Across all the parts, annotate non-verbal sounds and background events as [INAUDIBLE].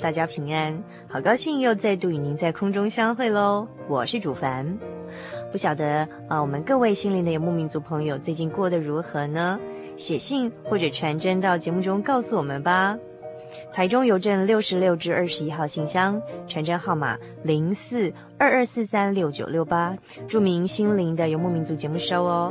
大家平安，好高兴又再度与您在空中相会喽！我是主凡，不晓得啊、我们各位心灵的游牧民族朋友最近过得如何呢？写信或者传真到节目中告诉我们吧。台中邮政六十六至二十一号信箱，传真号码零四二二四三六九六八，注明“心灵的游牧民族”节目收哦。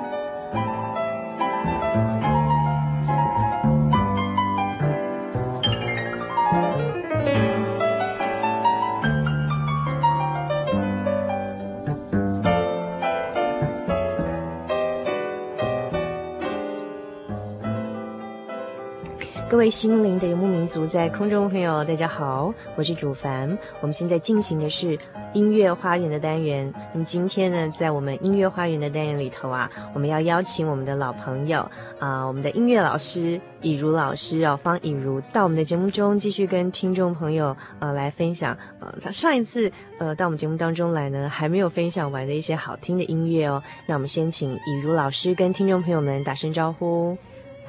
位心灵的游牧民族，在空中朋友，大家好，我是主凡。我们现在进行的是音乐花园的单元。那么今天呢，在我们音乐花园的单元里头啊，我们要邀请我们的老朋友啊、我们的音乐老师以如老师啊，方以如到我们的节目中继续跟听众朋友呃来分享。呃，他上一次呃到我们节目当中来呢，还没有分享完的一些好听的音乐哦。那我们先请以如老师跟听众朋友们打声招呼。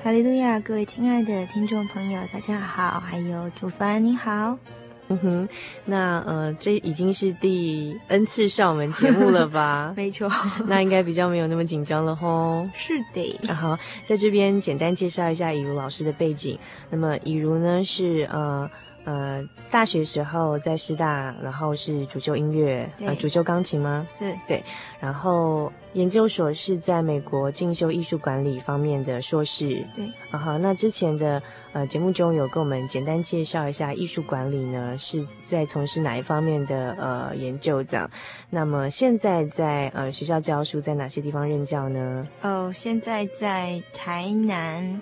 哈利路亚，各位亲爱的听众朋友，大家好，还有主凡你好。嗯哼，那呃，这已经是第 N 次上我们节目了吧？[LAUGHS] 没错，那应该比较没有那么紧张了吼。是的。啊、好，在这边简单介绍一下以如老师的背景。那么以如呢是呃。呃，大学时候在师大，然后是主修音乐，呃，主修钢琴吗？是，对。然后研究所是在美国进修艺术管理方面的硕士。对。啊哈，那之前的呃节目中有跟我们简单介绍一下艺术管理呢，是在从事哪一方面的呃研究这样。那么现在在呃学校教书，在哪些地方任教呢？哦，现在在台南。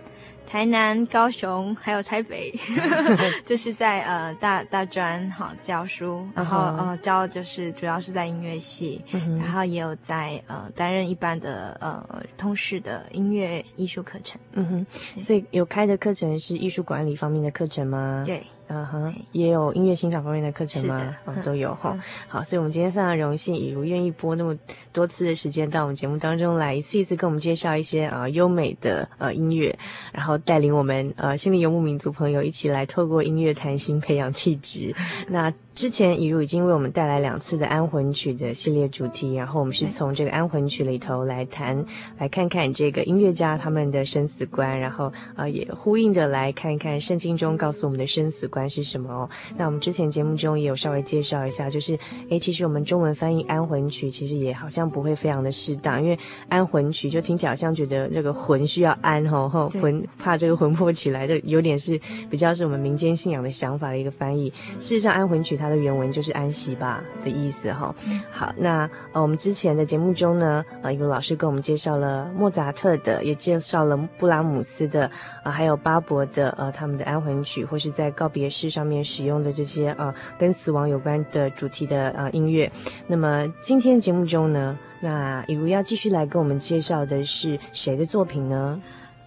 台南、高雄还有台北，[LAUGHS] 就是在呃大大专好教书，然后、uh huh. 呃教就是主要是在音乐系，uh huh. 然后也有在呃担任一般的呃通识的音乐艺术课程。嗯哼、uh，huh. 所以有开的课程是艺术管理方面的课程吗？对。嗯哼，uh 也有音乐欣赏方面的课程吗？哦，都有 [LAUGHS] 哈。嗯、好，所以我们今天非常荣幸，以如愿意播那么多次的时间到我们节目当中来，一次一次跟我们介绍一些啊、呃、优美的呃音乐，然后带领我们呃心灵游牧民族朋友一起来透过音乐谈心，培养气质。那。之前一如已经为我们带来两次的安魂曲的系列主题，然后我们是从这个安魂曲里头来谈，来看看这个音乐家他们的生死观，然后呃也呼应的来看一看圣经中告诉我们的生死观是什么哦。那我们之前节目中也有稍微介绍一下，就是诶，其实我们中文翻译安魂曲其实也好像不会非常的适当，因为安魂曲就听起来好像觉得这个魂需要安吼吼，魂怕这个魂魄起来，这有点是比较是我们民间信仰的想法的一个翻译。事实上，安魂曲它的原文就是安息吧的意思哈。好，那呃，我们之前的节目中呢，呃，有老师给我们介绍了莫扎特的，也介绍了布拉姆斯的，呃，还有巴伯的，呃，他们的安魂曲，或是在告别式上面使用的这些呃跟死亡有关的主题的呃音乐。那么今天节目中呢，那以如要继续来跟我们介绍的是谁的作品呢？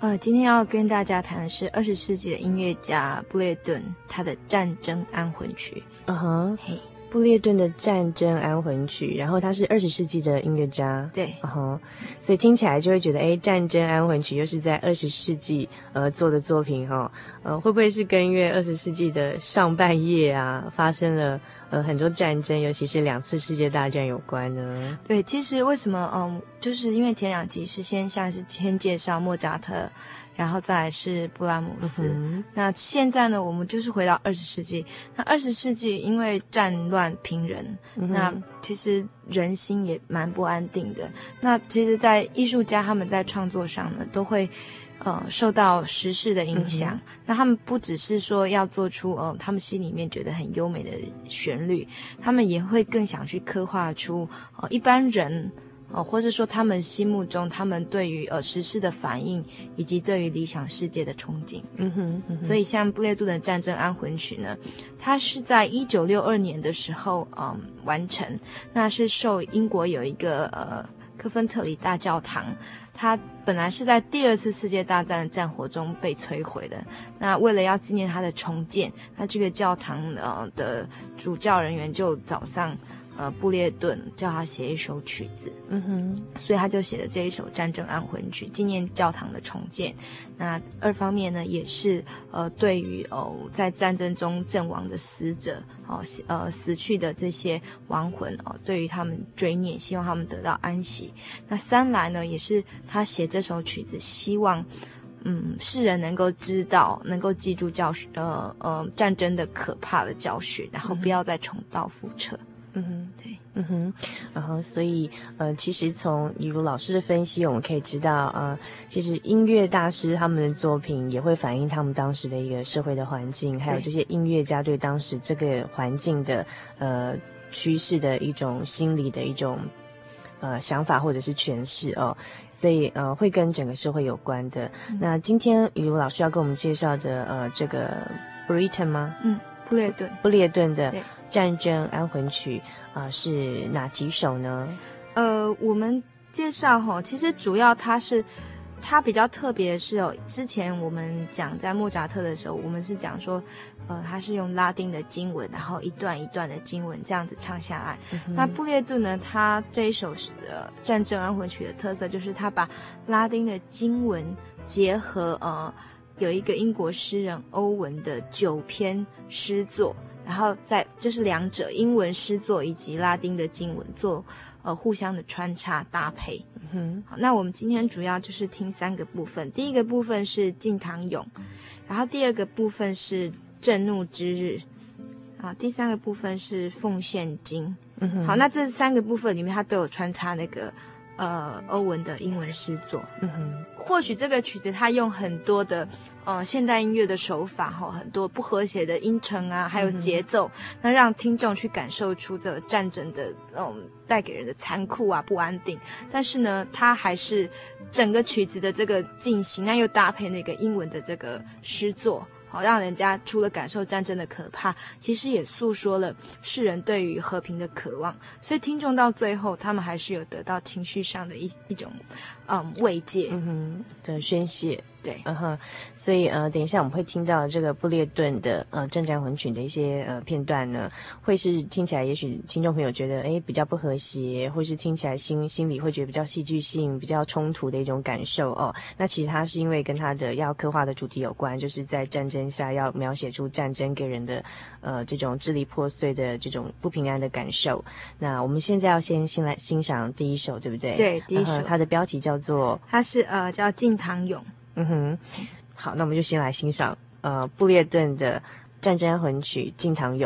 呃，今天要跟大家谈的是二十世纪的音乐家布列顿他的《战争安魂曲》。嗯哼，嘿，布列顿的《战争安魂曲》，然后他是二十世纪的音乐家。对，嗯哼，所以听起来就会觉得，哎，《战争安魂曲》又是在二十世纪呃做的作品哈，呃，会不会是跟因为二十世纪的上半叶啊发生了？呃，很多战争，尤其是两次世界大战有关呢。对，其实为什么，嗯，就是因为前两集是先像是先介绍莫扎特，然后再来是布拉姆斯。嗯、那现在呢，我们就是回到二十世纪。那二十世纪因为战乱频仍，嗯、那其实人心也蛮不安定的。那其实，在艺术家他们在创作上呢，都会。呃，受到时事的影响，嗯、那他们不只是说要做出呃，他们心里面觉得很优美的旋律，他们也会更想去刻画出呃一般人，呃，或者说他们心目中他们对于呃时事的反应，以及对于理想世界的憧憬。嗯哼，嗯哼，所以像布列顿的《战争安魂曲》呢，它是在一九六二年的时候嗯、呃、完成，那是受英国有一个呃科芬特里大教堂。它本来是在第二次世界大战的战火中被摧毁的。那为了要纪念它的重建，那这个教堂呃的主教人员就早上。呃，布列顿叫他写一首曲子，嗯哼，所以他就写了这一首《战争安魂曲》，纪念教堂的重建。那二方面呢，也是呃，对于哦，在战争中阵亡的死者，哦，呃，死去的这些亡魂哦，对于他们追念，希望他们得到安息。那三来呢，也是他写这首曲子，希望嗯，世人能够知道，能够记住教训，呃呃，战争的可怕的教训，然后不要再重蹈覆辙。嗯哼，对，嗯哼，然后所以呃，其实从以如老师的分析，我们可以知道，呃，其实音乐大师他们的作品也会反映他们当时的一个社会的环境，还有这些音乐家对当时这个环境的呃趋势的一种心理的一种呃想法或者是诠释哦，所以呃会跟整个社会有关的。嗯、那今天比如老师要跟我们介绍的呃这个布列顿吗？嗯，布列顿，布列顿的。战争安魂曲啊、呃，是哪几首呢？呃，我们介绍哈，其实主要它是它比较特别的是哦，之前我们讲在莫扎特的时候，我们是讲说，呃，它是用拉丁的经文，然后一段一段的经文这样子唱下来。嗯、那布列顿呢，他这一首是呃战争安魂曲的特色，就是他把拉丁的经文结合呃有一个英国诗人欧文的九篇诗作。然后再就是两者英文诗作以及拉丁的经文做呃互相的穿插搭配。嗯哼，好，那我们今天主要就是听三个部分。第一个部分是敬堂咏，然后第二个部分是震怒之日，啊，第三个部分是奉献经。嗯哼，好，那这三个部分里面它都有穿插那个呃欧文的英文诗作。嗯哼，或许这个曲子它用很多的呃现代音乐的手法哈，很多不和谐的音程啊，还有节奏，嗯、那让听众去感受出这个战争的嗯带给人的残酷啊不安定。但是呢，它还是整个曲子的这个进行，那又搭配那个英文的这个诗作。好，让人家除了感受战争的可怕，其实也诉说了世人对于和平的渴望。所以听众到最后，他们还是有得到情绪上的一一种，嗯，慰藉，嗯哼，的宣泄。对，嗯哼，所以呃，等一下我们会听到这个布列顿的呃战争魂曲的一些呃片段呢，会是听起来也许听众朋友觉得哎比较不和谐，或是听起来心心里会觉得比较戏剧性、比较冲突的一种感受哦。那其实它是因为跟它的要刻画的主题有关，就是在战争下要描写出战争给人的呃这种支离破碎的这种不平安的感受。那我们现在要先先来欣赏第一首，对不对？对，第一首，它的标题叫做，它是呃叫《敬唐勇》。嗯哼，好，那我们就先来欣赏呃布列顿的战争魂曲《敬唐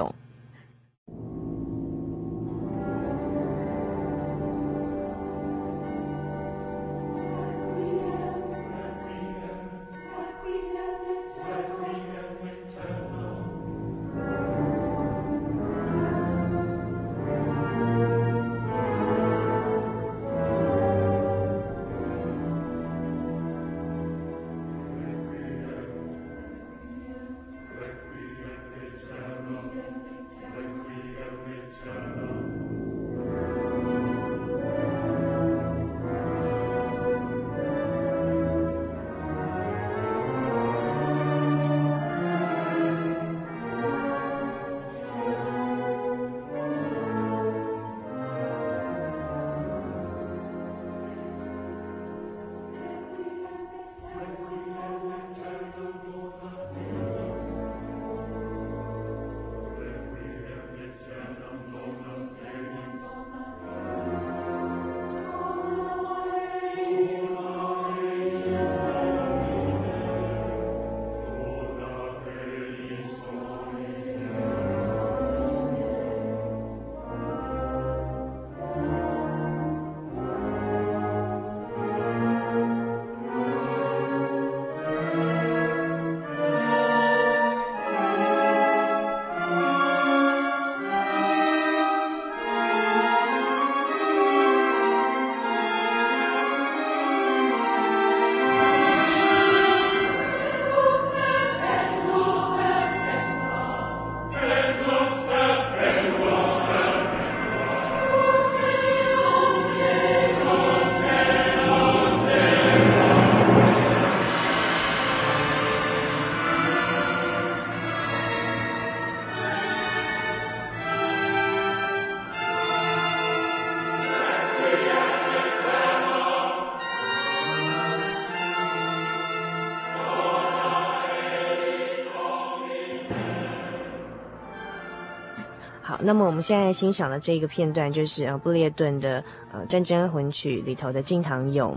咏》。那么我们现在欣赏的这个片段，就是呃布列顿的呃战争魂曲里头的《敬堂咏》。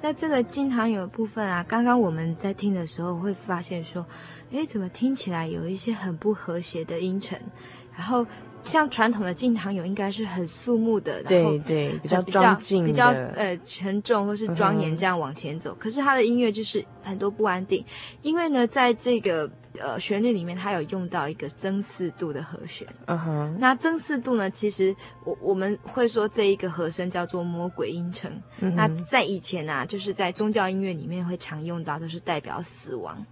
那这个《敬堂咏》的部分啊，刚刚我们在听的时候会发现说，诶，怎么听起来有一些很不和谐的音程？然后像传统的《敬堂咏》应该是很肃穆的，对对，比较庄敬，比较呃沉重或是庄严这样往前走。嗯、可是他的音乐就是很多不安定，因为呢，在这个。呃，旋律里面它有用到一个增四度的和弦。嗯哼。那增四度呢，其实我我们会说这一个和声叫做魔鬼音程。嗯。那在以前啊，就是在宗教音乐里面会常用到，都是代表死亡。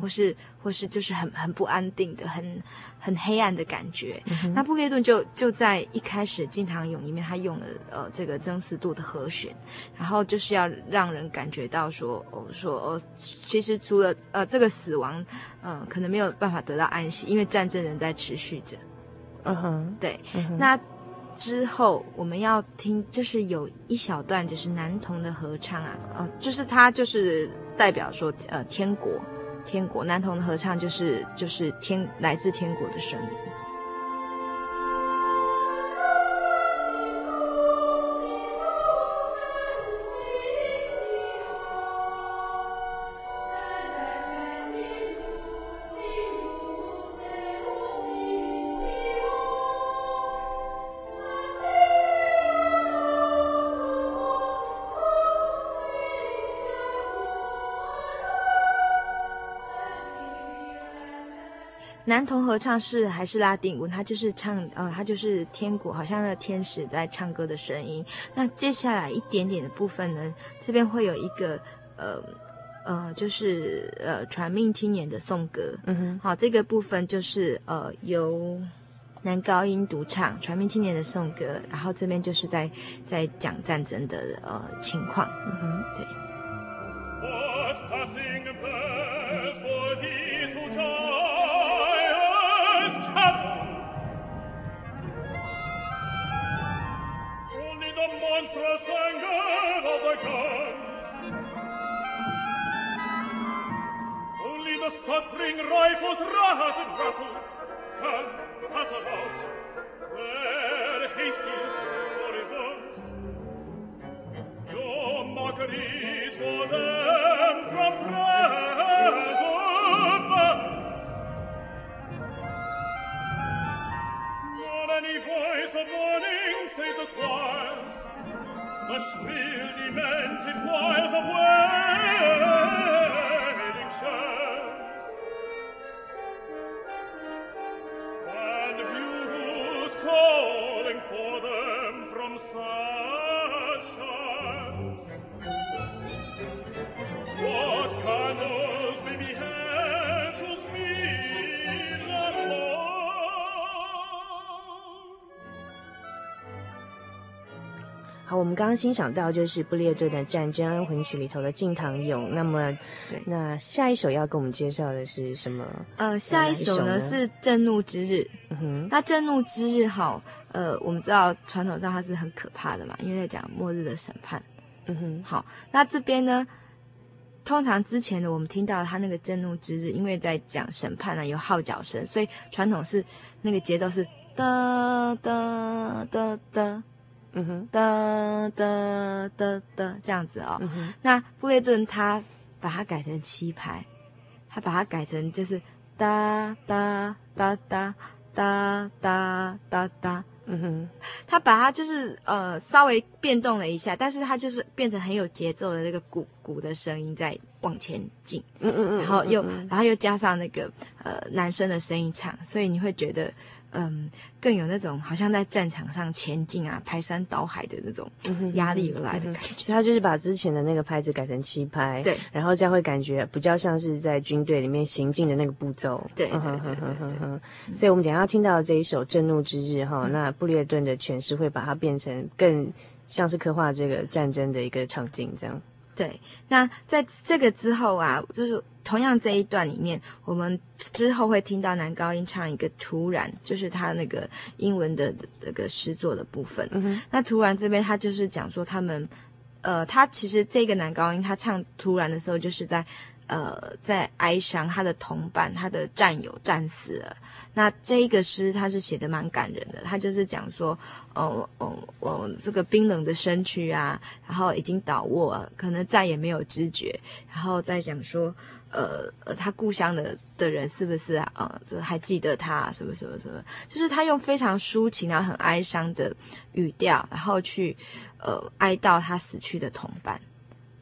或是或是就是很很不安定的，很很黑暗的感觉。嗯，那布列顿就就在一开始《敬唐咏》里面，他用了呃这个增四度的和弦，然后就是要让人感觉到说，哦说哦，其实除了呃这个死亡，嗯、呃，可能没有办法得到安息，因为战争仍在持续着。嗯哼，对。嗯，那之后我们要听，就是有一小段就是男童的合唱啊，呃，就是他就是代表说呃天国。天国男童的合唱就是就是天来自天国的声音。男童合唱是还是拉丁舞，他就是唱，呃，他就是天国，好像那个天使在唱歌的声音。那接下来一点点的部分呢，这边会有一个，呃，呃，就是呃传命青年的颂歌。嗯哼，好，这个部分就是呃由男高音独唱传命青年的颂歌，然后这边就是在在讲战争的呃情况。嗯哼，对。Only the stuttering rifle's wrath and rattle can patter out their hasty horizons. Your mockeries for them from preservance. Not any voice of warning, save the choir, ma spiel die in Mäuse wenig. And the bugles calling for from Sasha's. What can 好，我们刚刚欣赏到就是布列顿的《战争安魂曲》里头的《敬堂咏》。那么，那下一首要跟我们介绍的是什么？呃，下一首呢，呢是《震怒之日》。嗯哼，那《震怒之日》好，呃，我们知道传统上它是很可怕的嘛，因为在讲末日的审判。嗯哼，好，那这边呢，通常之前的我们听到他那个《震怒之日》，因为在讲审判呢，有号角声，所以传统是那个节奏是哒哒哒哒。嗯哼，哒哒哒哒这样子哦。嗯，那布列顿他把它改成七拍，他把它改成就是哒哒哒哒哒哒哒哒。嗯哼，他把它就是呃稍微变动了一下，但是他就是变成很有节奏的那个鼓鼓的声音在往前进。嗯嗯嗯，然后又然后又加上那个呃男生的声音唱，所以你会觉得。嗯，更有那种好像在战场上前进啊，排山倒海的那种压力而来的感觉。他就是把之前的那个拍子改成七拍，对，然后这样会感觉比较像是在军队里面行进的那个步骤。对，对，对，对，对。所以我们等一下要听到这一首《震怒之日》哈，那布列顿的诠释会把它变成更像是刻画这个战争的一个场景，这样。对，那在这个之后啊，就是。同样这一段里面，我们之后会听到男高音唱一个“突然”，就是他那个英文的那个诗作的部分。嗯。那“突然”这边他就是讲说他们，呃，他其实这个男高音他唱“突然”的时候，就是在呃在哀伤他的同伴、他的战友战死了。那这一个诗他是写的蛮感人的，他就是讲说，哦哦哦，这个冰冷的身躯啊，然后已经倒卧了，可能再也没有知觉，然后再讲说。呃呃，他故乡的的人是不是啊？呃，这还记得他什么什么什么？就是他用非常抒情然后很哀伤的语调，然后去呃哀悼他死去的同伴。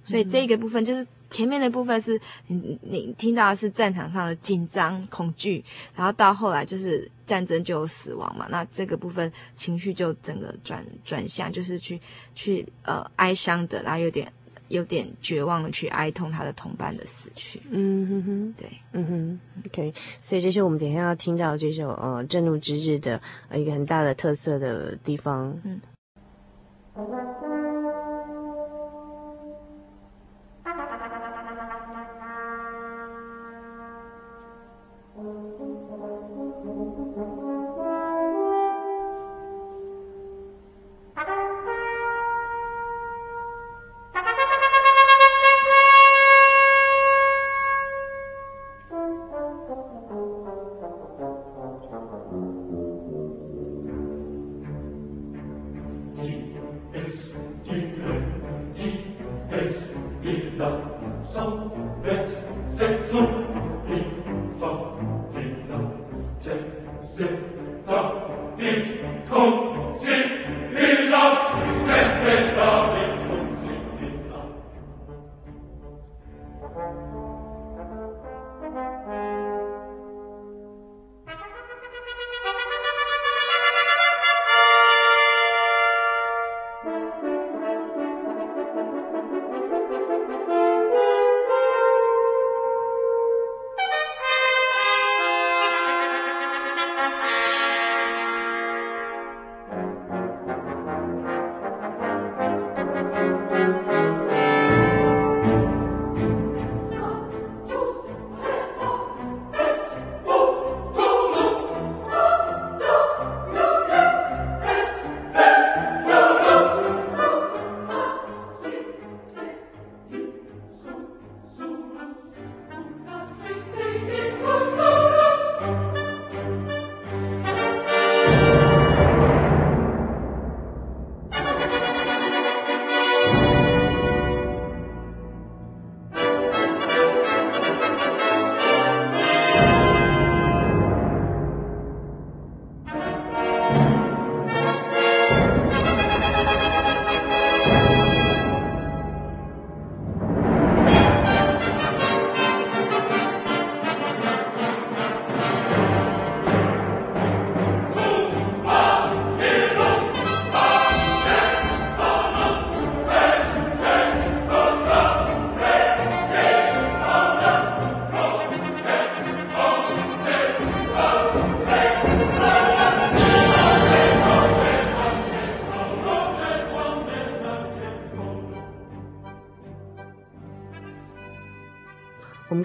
所以这个部分就是前面的部分是你你听到的是战场上的紧张恐惧，然后到后来就是战争就有死亡嘛。那这个部分情绪就整个转转向，就是去去呃哀伤的，然后有点。有点绝望的去哀痛他的同伴的死去。嗯哼哼，对，嗯哼，OK。所以这是我们等一下要听到这首呃《震怒之日》的一个很大的特色的地方。嗯。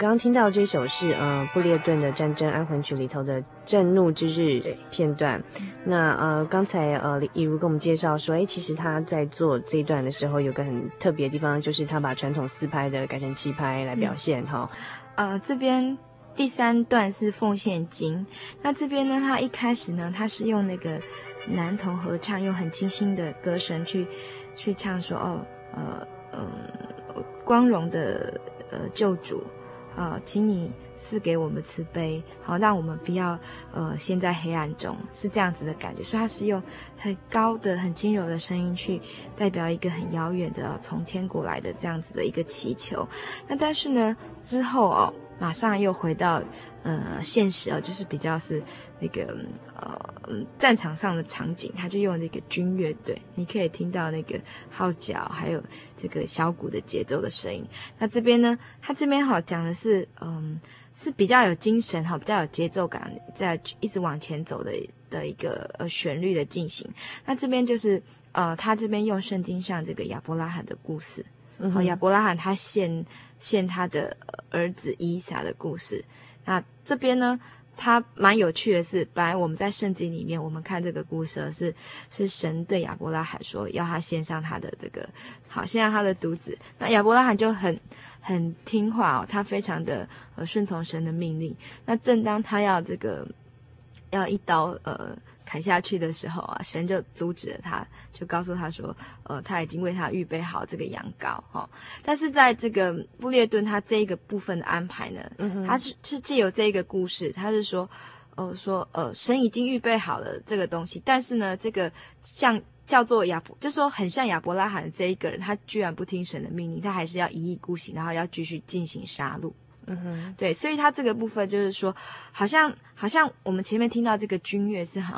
刚刚听到这首是呃布列顿的《战争安魂曲》里头的《震怒之日》片段。那呃刚才呃一如跟我们介绍说，哎，其实他在做这一段的时候，有个很特别的地方，就是他把传统四拍的改成七拍来表现哈、嗯。呃，这边第三段是奉献经，那这边呢，他一开始呢，他是用那个男童合唱，用很清新的歌声去去唱说，哦，呃，嗯、呃，光荣的呃救主。呃，请你赐给我们慈悲，好让我们不要呃陷在黑暗中，是这样子的感觉。所以他是用很高的、很轻柔的声音去代表一个很遥远的从天国来的这样子的一个祈求。那但是呢，之后哦。马上又回到，呃，现实哦，就是比较是那个呃战场上的场景，他就用那个军乐队，你可以听到那个号角，还有这个小鼓的节奏的声音。那这边呢，他这边好讲的是，嗯，是比较有精神哈，比较有节奏感，在一直往前走的的一个呃旋律的进行。那这边就是呃，他这边用圣经上这个亚伯拉罕的故事，嗯，亚伯拉罕他献。献他的儿子伊撒的故事，那这边呢，他蛮有趣的是，本来我们在圣经里面，我们看这个故事是是神对亚伯拉罕说，要他献上他的这个，好，献上他的独子，那亚伯拉罕就很很听话哦，他非常的呃顺从神的命令，那正当他要这个要一刀呃。砍下去的时候啊，神就阻止了他，就告诉他说，呃，他已经为他预备好这个羊羔哈、哦。但是在这个布列顿他这一个部分的安排呢，嗯、他是是借由这一个故事，他是说，呃，说呃，神已经预备好了这个东西，但是呢，这个像叫做亚伯，就说很像亚伯拉罕的这一个人，他居然不听神的命令，他还是要一意孤行，然后要继续进行杀戮。嗯哼，对，所以他这个部分就是说，好像好像我们前面听到这个军乐是很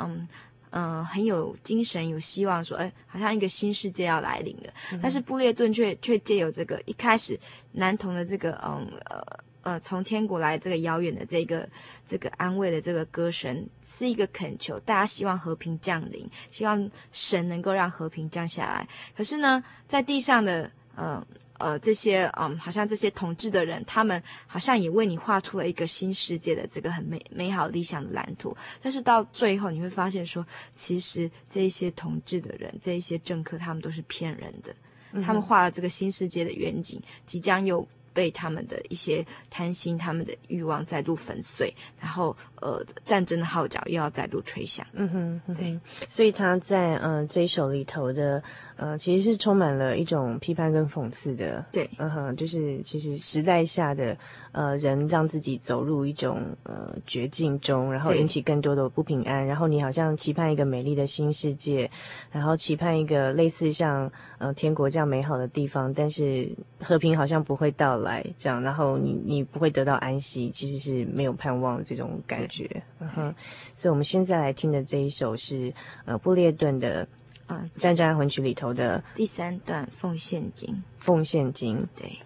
嗯、呃、很有精神、有希望说，说哎，好像一个新世界要来临了。嗯、但是布列顿却却借由这个一开始男童的这个嗯呃呃从天国来这个遥远的这个这个安慰的这个歌声，是一个恳求，大家希望和平降临，希望神能够让和平降下来。可是呢，在地上的嗯。呃呃，这些嗯，好像这些统治的人，他们好像也为你画出了一个新世界的这个很美美好理想的蓝图。但是到最后，你会发现说，其实这些统治的人，这一些政客，他们都是骗人的。嗯、他们画了这个新世界的远景，即将又。被他们的一些贪心、他们的欲望再度粉碎，然后呃，战争的号角又要再度吹响。嗯哼，嗯哼，对，所以他在呃这一首里头的呃，其实是充满了一种批判跟讽刺的。对，嗯哼，就是其实时代下的。呃，人让自己走入一种呃绝境中，然后引起更多的不平安，然后你好像期盼一个美丽的新世界，然后期盼一个类似像呃天国这样美好的地方，但是和平好像不会到来，这样，然后你你不会得到安息，其实是没有盼望这种感觉。嗯哼，所以我们现在来听的这一首是呃布列顿的啊《战争安魂曲》里头的第三段奉献经，奉献经，对。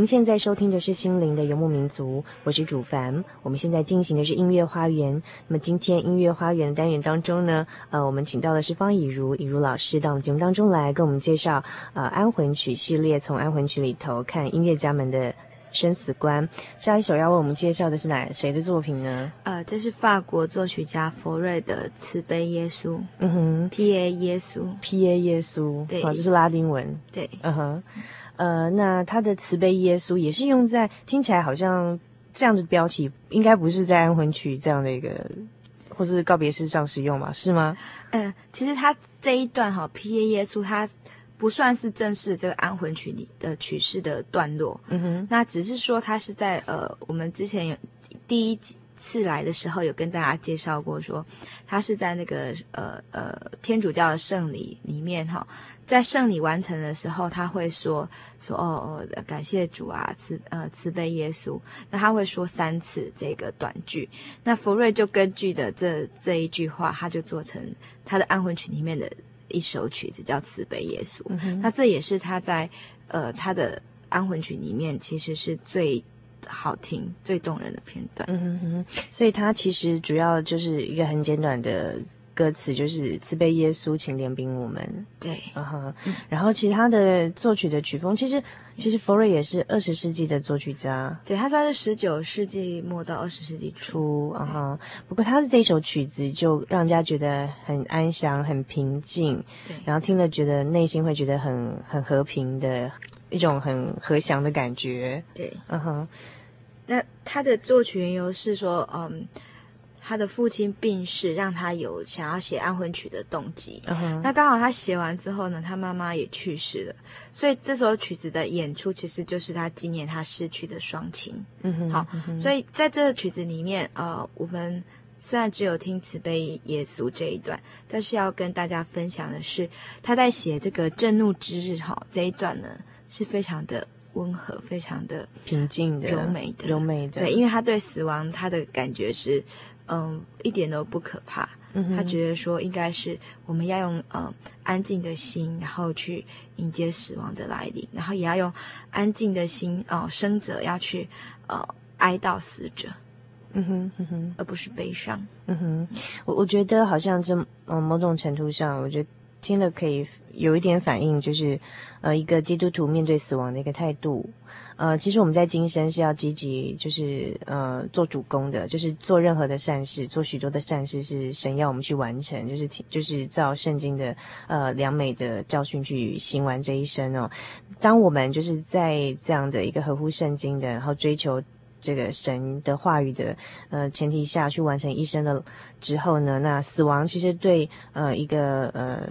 您现在收听的是《心灵的游牧民族》，我是主凡。我们现在进行的是音乐花园。那么今天音乐花园的单元当中呢，呃，我们请到的是方以如以如老师到我们节目当中来，跟我们介绍呃安魂曲系列，从安魂曲里头看音乐家们的生死观。下一首要为我们介绍的是哪谁的作品呢？呃，这是法国作曲家佛瑞的《慈悲耶稣》。嗯哼，P A 耶稣，P A 耶稣，对，好，这是拉丁文。对，嗯哼。呃，那他的慈悲耶稣也是用在听起来好像这样的标题，应该不是在安魂曲这样的一个，或是告别式上使用吧？是吗？嗯，其实他这一段哈，P A 耶稣，他不算是正式这个安魂曲里的曲式的段落。嗯哼，那只是说他是在呃，我们之前有第一次来的时候有跟大家介绍过说，说他是在那个呃呃天主教的圣礼里面哈。在圣礼完成的时候，他会说说哦哦，感谢主啊，慈呃慈悲耶稣。那他会说三次这个短句。那佛瑞就根据的这这一句话，他就做成他的安魂曲里面的一首曲子，叫慈悲耶稣。嗯、那这也是他在呃他的安魂曲里面其实是最好听、最动人的片段。嗯哼哼，所以他其实主要就是一个很简短的。歌词就是慈悲耶稣，请怜悯我们。对，啊哈、uh。Huh. 然后其他的作曲的曲风，其实其实佛瑞也是二十世纪的作曲家。对，他算是十九世纪末到二十世纪初。啊哈。不过他的这首曲子就让人家觉得很安详、很平静。对。然后听了觉得内心会觉得很很和平的一种很和祥的感觉。对，嗯哼。那他的作曲缘由是说，嗯。他的父亲病逝，让他有想要写安魂曲的动机。Uh huh. 那刚好他写完之后呢，他妈妈也去世了，所以这首曲子的演出其实就是他纪念他失去的双亲。嗯哼、uh，huh. 好，所以在这个曲子里面，呃，我们虽然只有听慈悲耶稣这一段，但是要跟大家分享的是，他在写这个震怒之日哈这一段呢，是非常的温和，非常的平静的、柔美的、柔美的。对，因为他对死亡他的感觉是。嗯，一点都不可怕。嗯、他觉得说，应该是我们要用嗯安静的心，然后去迎接死亡的来临，然后也要用安静的心哦、嗯，生者要去呃哀悼死者。嗯哼，嗯哼，而不是悲伤。嗯哼，我我觉得好像这嗯某种程度上，我觉得听了可以有一点反应，就是呃一个基督徒面对死亡的一个态度。呃，其实我们在今生是要积极，就是呃做主公的，就是做任何的善事，做许多的善事是神要我们去完成，就是就是照圣经的呃良美的教训去行完这一生哦。当我们就是在这样的一个合乎圣经的，然后追求这个神的话语的呃前提下去完成一生的之后呢，那死亡其实对呃一个呃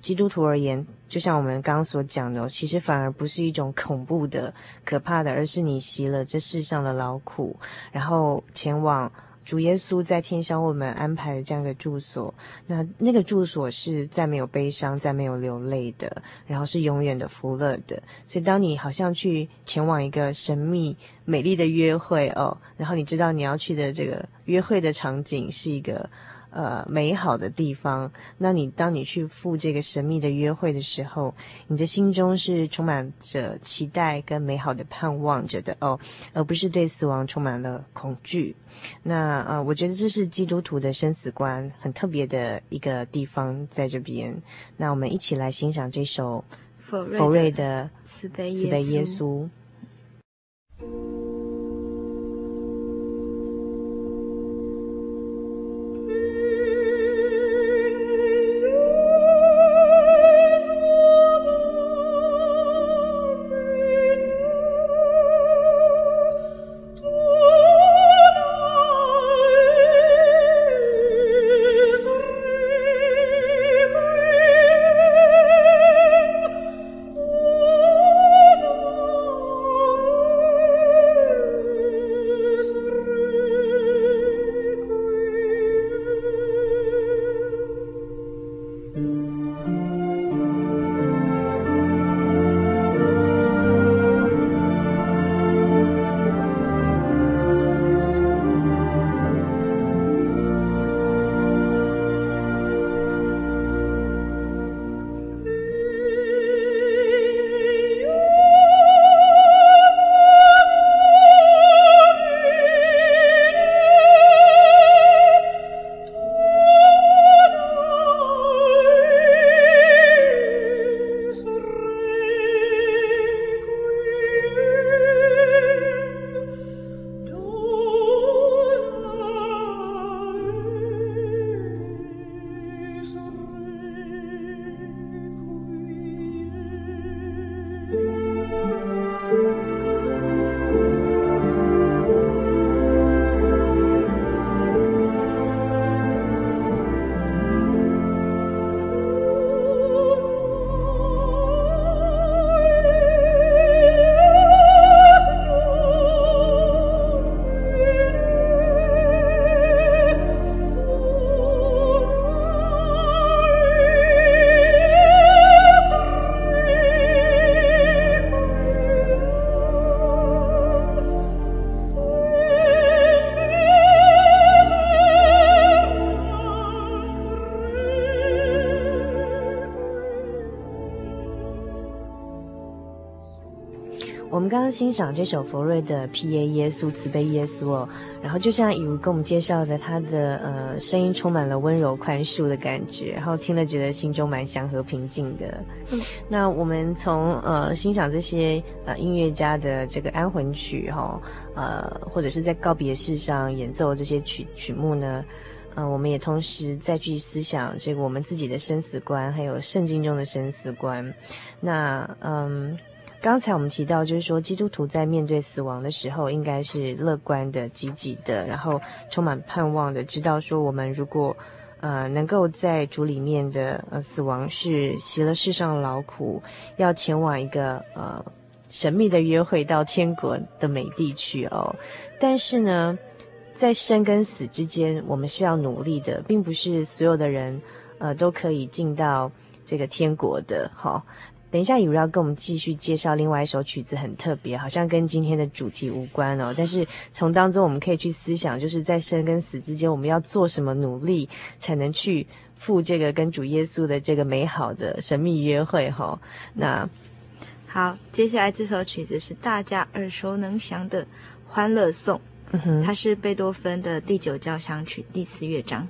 基督徒而言。就像我们刚刚所讲的，其实反而不是一种恐怖的、可怕的，而是你习了这世上的劳苦，然后前往主耶稣在天上为我们安排的这样一个住所。那那个住所是再没有悲伤、再没有流泪的，然后是永远的福乐的。所以，当你好像去前往一个神秘美丽的约会哦，然后你知道你要去的这个约会的场景是一个。呃，美好的地方。那你当你去赴这个神秘的约会的时候，你的心中是充满着期待跟美好的盼望着的哦，而不是对死亡充满了恐惧。那呃，我觉得这是基督徒的生死观很特别的一个地方在这边。那我们一起来欣赏这首佛瑞的慈悲耶稣。欣赏这首佛瑞的 P.A. 耶稣慈悲耶稣哦，然后就像以如跟我们介绍的，他的呃声音充满了温柔宽恕的感觉，然后听了觉得心中蛮祥和平静的。嗯，那我们从呃欣赏这些呃音乐家的这个安魂曲哈，呃或者是在告别式上演奏这些曲曲目呢，嗯、呃，我们也同时再去思想这个我们自己的生死观，还有圣经中的生死观。那嗯。刚才我们提到，就是说基督徒在面对死亡的时候，应该是乐观的、积极的，然后充满盼望的，知道说我们如果呃能够在主里面的呃死亡是息了世上劳苦，要前往一个呃神秘的约会到天国的美地去哦。但是呢，在生跟死之间，我们是要努力的，并不是所有的人呃都可以进到这个天国的，哈、等一下，以如要跟我们继续介绍另外一首曲子，很特别，好像跟今天的主题无关哦。但是从当中我们可以去思想，就是在生跟死之间，我们要做什么努力，才能去赴这个跟主耶稣的这个美好的神秘约会？哈，那好，接下来这首曲子是大家耳熟能详的《欢乐颂》，嗯，它是贝多芬的第九交响曲第四乐章。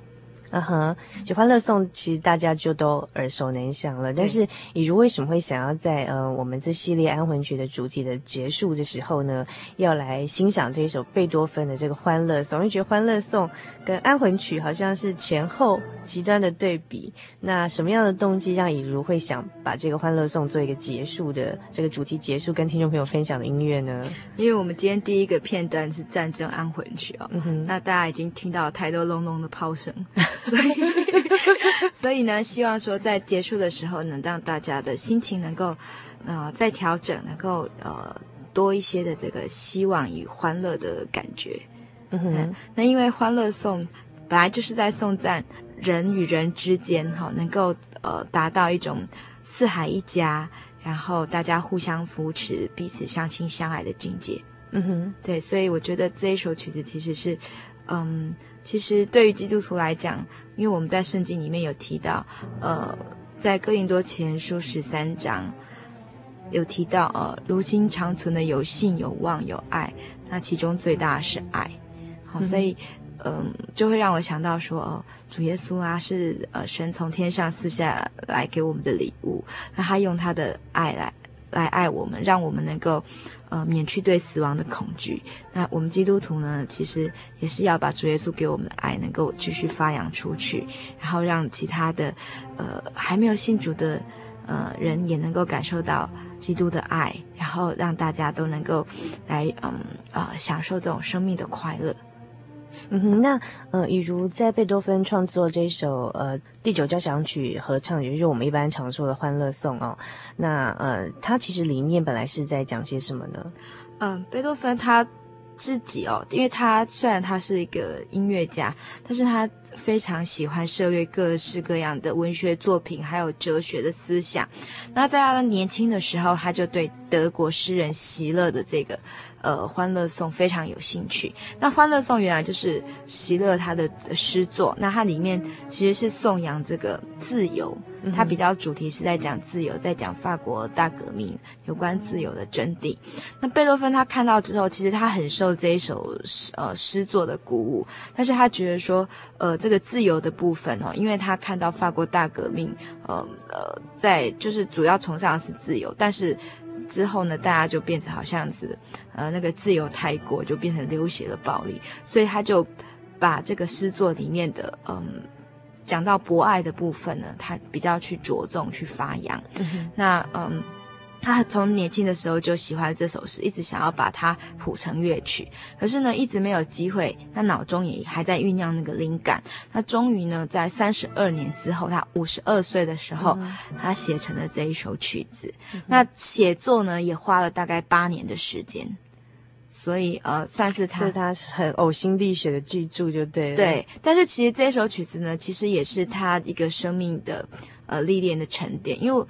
嗯哼，就《欢乐颂》其实大家就都耳熟能详了。但是，以如为什么会想要在呃我们这系列安魂曲的主题的结束的时候呢，要来欣赏这一首贝多芬的这个《欢乐颂》？因为觉得《欢乐颂》跟安魂曲好像是前后极端的对比。那什么样的动机让以如会想把这个《欢乐颂》做一个结束的这个主题结束，跟听众朋友分享的音乐呢？因为我们今天第一个片段是战争安魂曲哦，嗯哼，那大家已经听到太多隆隆的炮声。[LAUGHS] 所以，所以呢，希望说在结束的时候，能让大家的心情能够，呃，再调整，能够呃多一些的这个希望与欢乐的感觉。嗯哼、呃，那因为欢乐颂本来就是在颂赞人与人之间哈、哦，能够呃达到一种四海一家，然后大家互相扶持，彼此相亲相爱的境界。嗯哼，对，所以我觉得这一首曲子其实是，嗯。其实对于基督徒来讲，因为我们在圣经里面有提到，呃，在哥林多前书十三章有提到，呃，如今长存的有信、有望、有爱，那其中最大是爱。好，所以，嗯、就会让我想到说，哦，主耶稣啊，是呃神从天上赐下来给我们的礼物，那他用他的爱来来爱我们，让我们能够。呃，免去对死亡的恐惧。那我们基督徒呢，其实也是要把主耶稣给我们的爱能够继续发扬出去，然后让其他的呃还没有信主的呃人也能够感受到基督的爱，然后让大家都能够来嗯啊、享受这种生命的快乐。嗯哼，那呃，比如在贝多芬创作这首呃第九交响曲合唱，也就是我们一般常说的《欢乐颂》哦，那呃，他其实里面本来是在讲些什么呢？嗯，贝多芬他自己哦，因为他虽然他是一个音乐家，但是他非常喜欢涉猎各式各样的文学作品，还有哲学的思想。那在他年轻的时候，他就对德国诗人席勒的这个。呃，欢乐颂非常有兴趣。那欢乐颂原来就是席勒他的诗作，那它里面其实是颂扬这个自由，它比较主题是在讲自由，在讲法国大革命有关自由的真谛。那贝多芬他看到之后，其实他很受这一首呃诗作的鼓舞，但是他觉得说，呃，这个自由的部分哦，因为他看到法国大革命，呃呃，在就是主要崇尚的是自由，但是。之后呢，大家就变成好像是，呃，那个自由太过，就变成流血的暴力，所以他就把这个诗作里面的，嗯，讲到博爱的部分呢，他比较去着重去发扬。嗯、那，嗯。他从年轻的时候就喜欢这首诗，一直想要把它谱成乐曲，可是呢，一直没有机会。他脑中也还在酝酿那个灵感。他终于呢，在三十二年之后，他五十二岁的时候，嗯、他写成了这一首曲子。嗯、那写作呢，也花了大概八年的时间，所以呃，算是他，是他很呕心沥血的巨著，就对了。对，但是其实这首曲子呢，其实也是他一个生命的呃历练的沉淀，因为。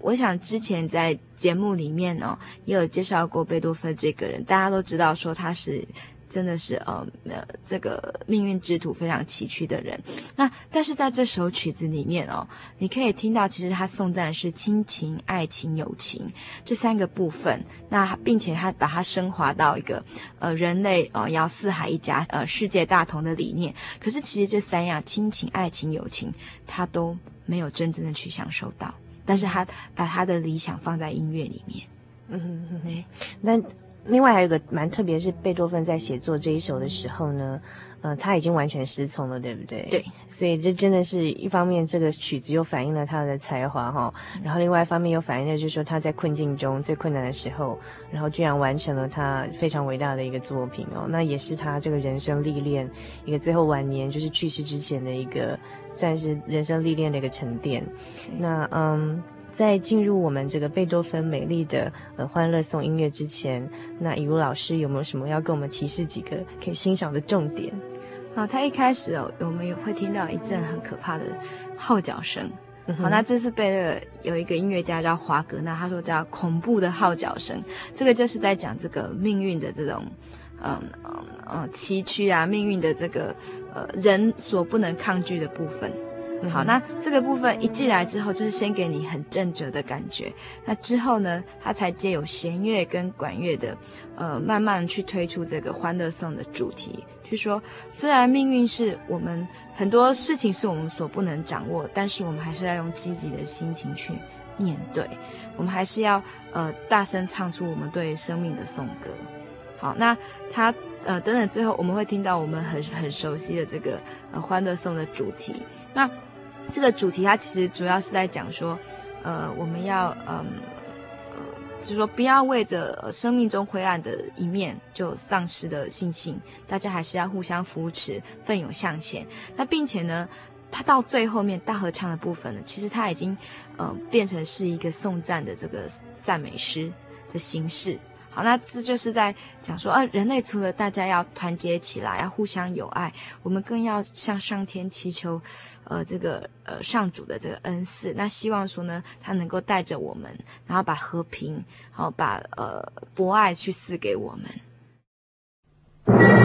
我想之前在节目里面呢、哦，也有介绍过贝多芬这个人，大家都知道说他是真的是呃呃这个命运之土非常崎岖的人。那但是在这首曲子里面哦，你可以听到其实他颂赞的是亲情、爱情、友情这三个部分。那并且他把它升华到一个呃人类呃要四海一家呃世界大同的理念。可是其实这三样亲情、爱情、友情，他都没有真正的去享受到。但是他把他的理想放在音乐里面。嗯哼哼哼，那。另外还有一个蛮特别，是贝多芬在写作这一首的时候呢，呃，他已经完全失聪了，对不对？对，所以这真的是一方面，这个曲子又反映了他的才华哈，然后另外一方面又反映了就是说他在困境中最困难的时候，然后居然完成了他非常伟大的一个作品哦，那也是他这个人生历练一个最后晚年就是去世之前的一个算是人生历练的一个沉淀。那嗯。在进入我们这个贝多芬美丽的呃欢乐颂音乐之前，那以如老师有没有什么要跟我们提示几个可以欣赏的重点？好，他一开始哦，我们也会听到一阵很可怕的号角声。好，那这是贝勒有一个音乐家叫华格纳，他说叫恐怖的号角声。这个就是在讲这个命运的这种，嗯嗯嗯崎岖啊，命运的这个呃人所不能抗拒的部分。好，那这个部分一进来之后，就是先给你很正直的感觉。那之后呢，他才借有弦乐跟管乐的，呃，慢慢去推出这个欢乐颂的主题。去说，虽然命运是我们很多事情是我们所不能掌握，但是我们还是要用积极的心情去面对。我们还是要呃大声唱出我们对生命的颂歌。好，那他呃等等，最后我们会听到我们很很熟悉的这个呃欢乐颂的主题。那这个主题它其实主要是在讲说，呃，我们要嗯呃，就是说不要为着生命中灰暗的一面就丧失了信心，大家还是要互相扶持，奋勇向前。那并且呢，它到最后面大合唱的部分呢，其实它已经呃变成是一个颂赞的这个赞美诗的形式。那这就是在讲说，啊，人类除了大家要团结起来，要互相友爱，我们更要向上天祈求。呃，这个呃上主的这个恩赐，那希望说呢，他能够带着我们，然后把和平，然后把呃博爱去赐给我们。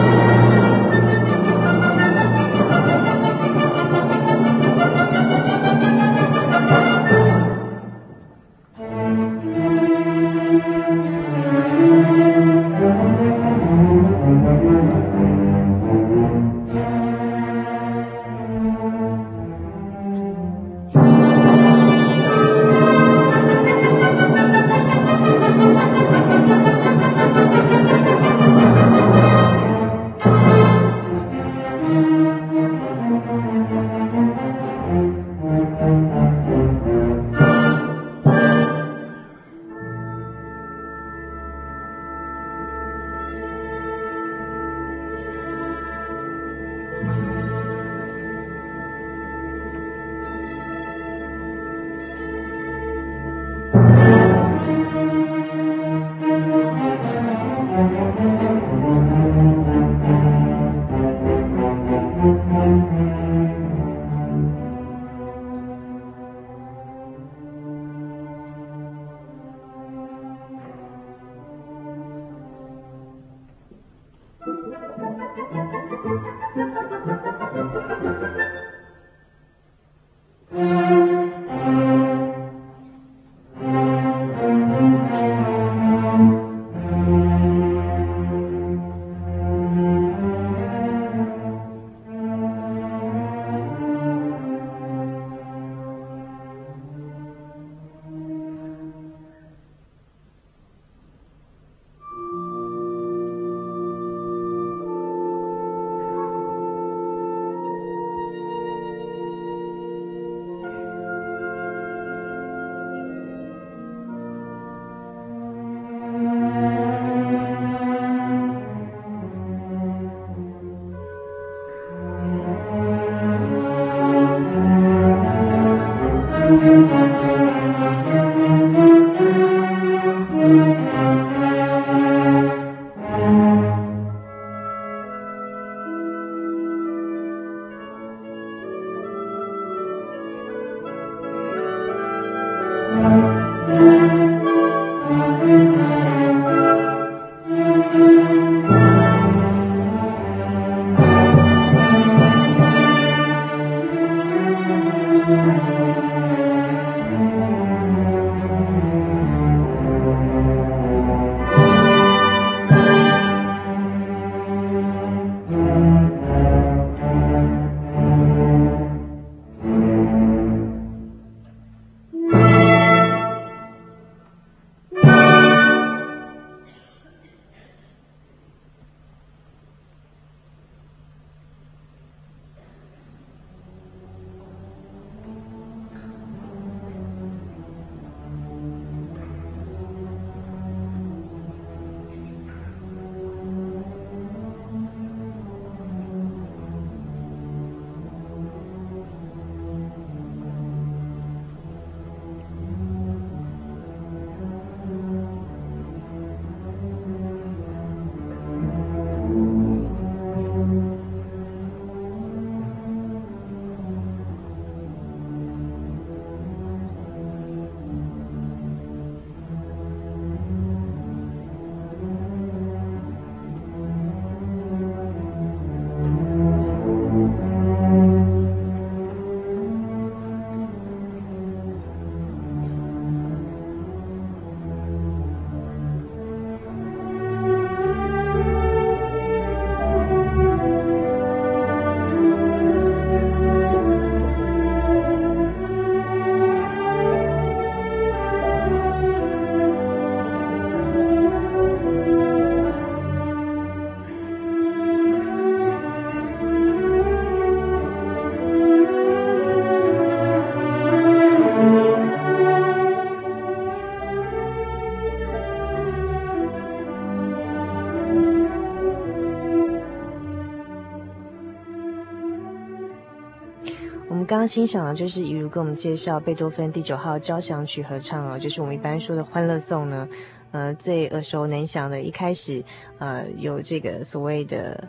欣赏的就是一如跟我们介绍贝多芬第九号交响曲合唱哦，就是我们一般说的欢乐颂呢，呃，最耳熟能详的，一开始呃有这个所谓的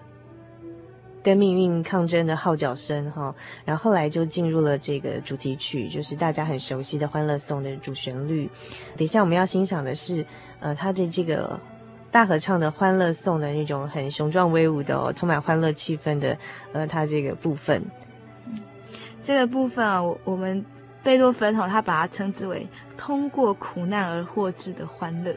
跟命运抗争的号角声哈，然后后来就进入了这个主题曲，就是大家很熟悉的欢乐颂的主旋律。等一下我们要欣赏的是呃他的这个大合唱的欢乐颂的那种很雄壮威武的哦，充满欢乐气氛的呃他这个部分。这个部分啊，我我们贝多芬哈，他把它称之为通过苦难而获致的欢乐，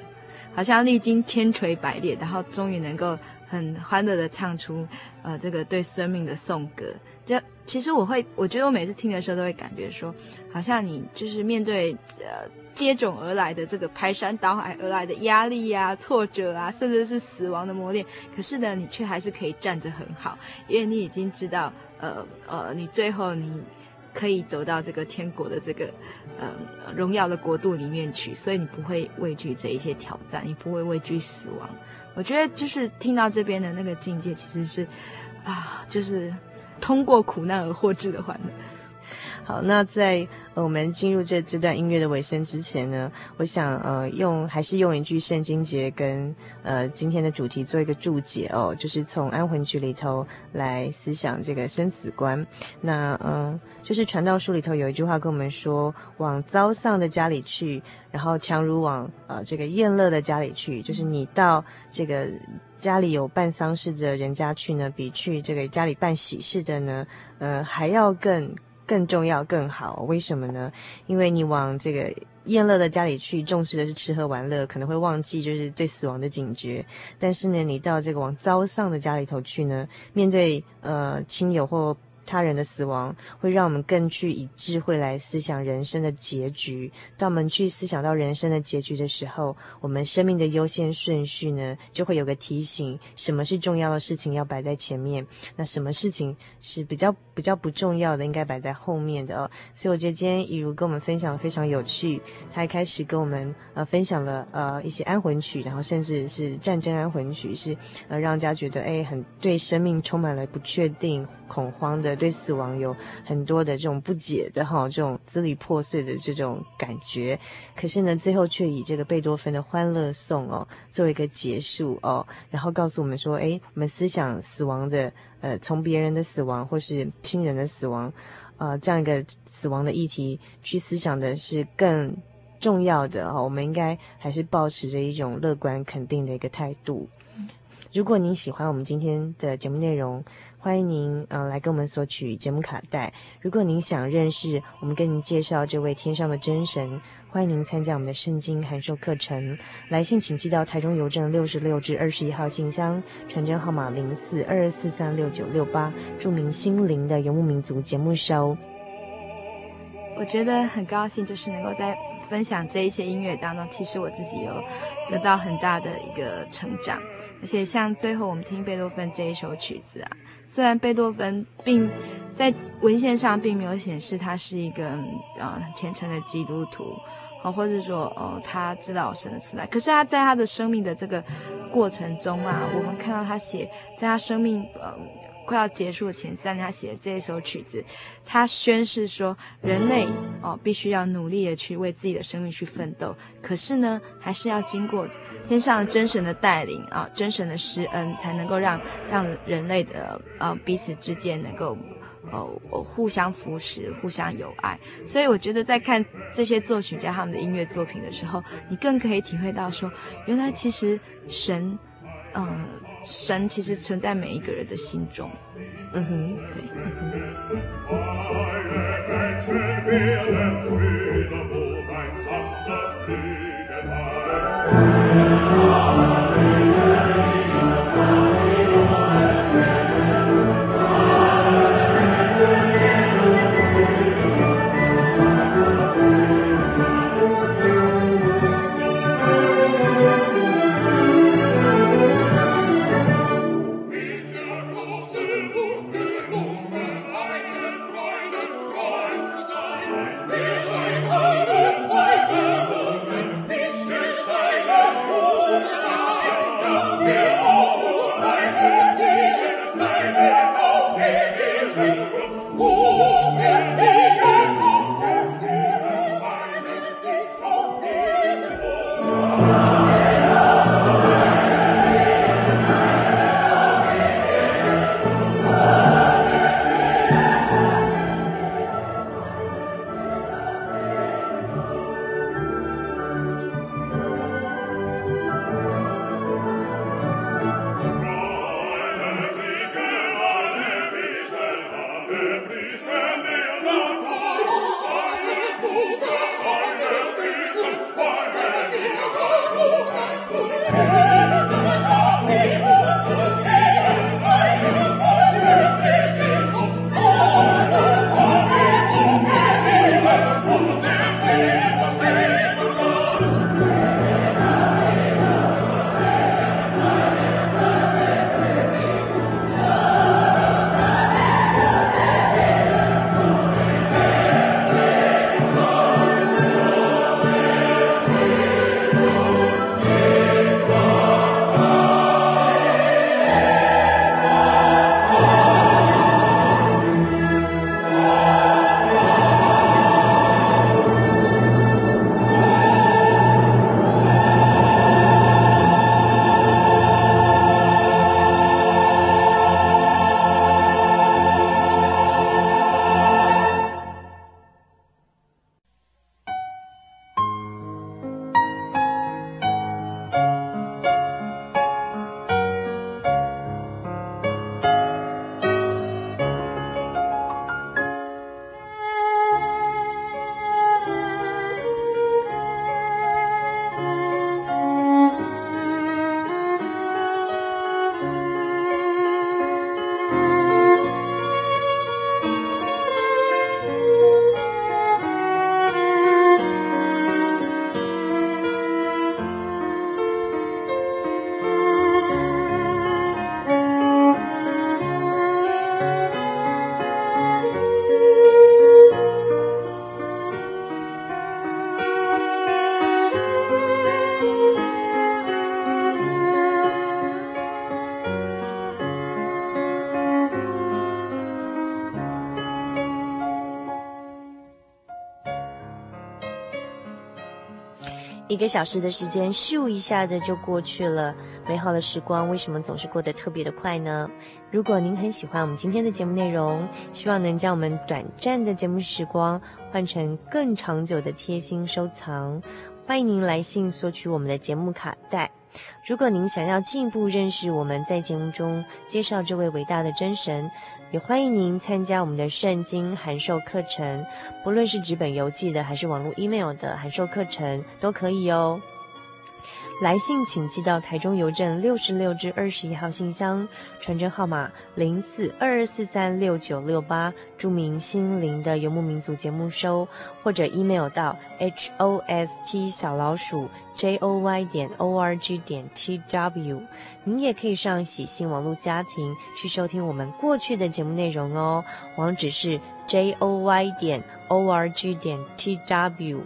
好像历经千锤百炼，然后终于能够很欢乐的唱出呃这个对生命的颂歌。就其实我会，我觉得我每次听的时候都会感觉说，好像你就是面对呃接踵而来的这个排山倒海而来的压力啊、挫折啊，甚至是死亡的磨练，可是呢，你却还是可以站着很好，因为你已经知道，呃呃，你最后你。可以走到这个天国的这个，呃，荣耀的国度里面去，所以你不会畏惧这一些挑战，你不会畏惧死亡。我觉得就是听到这边的那个境界，其实是啊，就是通过苦难而获致的欢乐。好，那在我们进入这这段音乐的尾声之前呢，我想呃用还是用一句圣经节跟呃今天的主题做一个注解哦，就是从安魂曲里头来思想这个生死观。那嗯、就是传道书里头有一句话跟我们说，往遭丧的家里去，然后强如往呃这个宴乐的家里去，就是你到这个家里有办丧事的人家去呢，比去这个家里办喜事的呢，呃还要更。更重要更好，为什么呢？因为你往这个厌乐的家里去，重视的是吃喝玩乐，可能会忘记就是对死亡的警觉。但是呢，你到这个往遭丧的家里头去呢，面对呃亲友或。他人的死亡会让我们更去以智慧来思想人生的结局。当我们去思想到人生的结局的时候，我们生命的优先顺序呢，就会有个提醒：什么是重要的事情要摆在前面，那什么事情是比较比较不重要的，应该摆在后面的哦。所以我觉得今天怡如跟我们分享的非常有趣。他一开始跟我们呃分享了呃一些安魂曲，然后甚至是战争安魂曲，是呃让人家觉得哎很对生命充满了不确定。恐慌的，对死亡有很多的这种不解的哈，这种支离破碎的这种感觉。可是呢，最后却以这个贝多芬的《欢乐颂》哦作为一个结束哦，然后告诉我们说：哎，我们思想死亡的，呃，从别人的死亡或是亲人的死亡，呃，这样一个死亡的议题去思想的是更重要的哦。我们应该还是保持着一种乐观肯定的一个态度。如果您喜欢我们今天的节目内容，欢迎您，呃，来跟我们索取节目卡带。如果您想认识我们，跟您介绍这位天上的真神，欢迎您参加我们的圣经函授课程。来信请寄到台中邮政六十六至二十一号信箱，传真号码零四二二四三六九六八，注明“心灵的游牧民族”节目收。我觉得很高兴，就是能够在分享这一些音乐当中，其实我自己有得到很大的一个成长。而且像最后我们听贝多芬这一首曲子啊。虽然贝多芬并在文献上并没有显示他是一个呃虔诚的基督徒，好，或者说哦他知道神的存在，可是他在他的生命的这个过程中啊，我们看到他写在他生命呃快要结束的前三年，他写的这一首曲子，他宣誓说人类哦、必须要努力的去为自己的生命去奋斗，可是呢还是要经过。天上真神的带领啊，真神的施恩，才能够让让人类的呃彼此之间能够呃互相扶持、互相友爱。所以我觉得在看这些作曲家他们的音乐作品的时候，你更可以体会到说，原来其实神，嗯、神其实存在每一个人的心中。嗯哼，对。嗯哼 Amen. 一个小时的时间，咻一下的就过去了。美好的时光为什么总是过得特别的快呢？如果您很喜欢我们今天的节目内容，希望能将我们短暂的节目时光换成更长久的贴心收藏，欢迎您来信索取我们的节目卡带。如果您想要进一步认识我们在节目中介绍这位伟大的真神，也欢迎您参加我们的圣经函授课程，不论是纸本邮寄的还是网络 email 的函授课程都可以哦。来信请寄到台中邮政六十六至二十一号信箱，传真号码零四二二四三六九六八，注明心灵的游牧民族节目收，或者 email 到 host 小老鼠 joy 点 org 点 tw。您也可以上喜信网络家庭去收听我们过去的节目内容哦，网址是 joy 点 org 点 tw。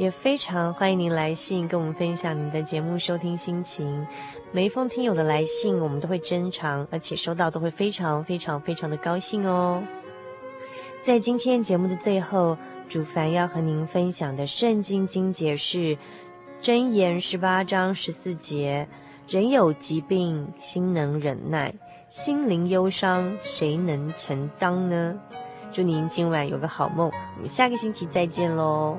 也非常欢迎您来信跟我们分享您的节目收听心情。每一封听友的来信，我们都会珍藏，而且收到都会非常非常非常的高兴哦。在今天节目的最后，主凡要和您分享的圣经经节是箴言十八章十四节：人有疾病，心能忍耐；心灵忧伤，谁能承当呢？祝您今晚有个好梦，我们下个星期再见喽。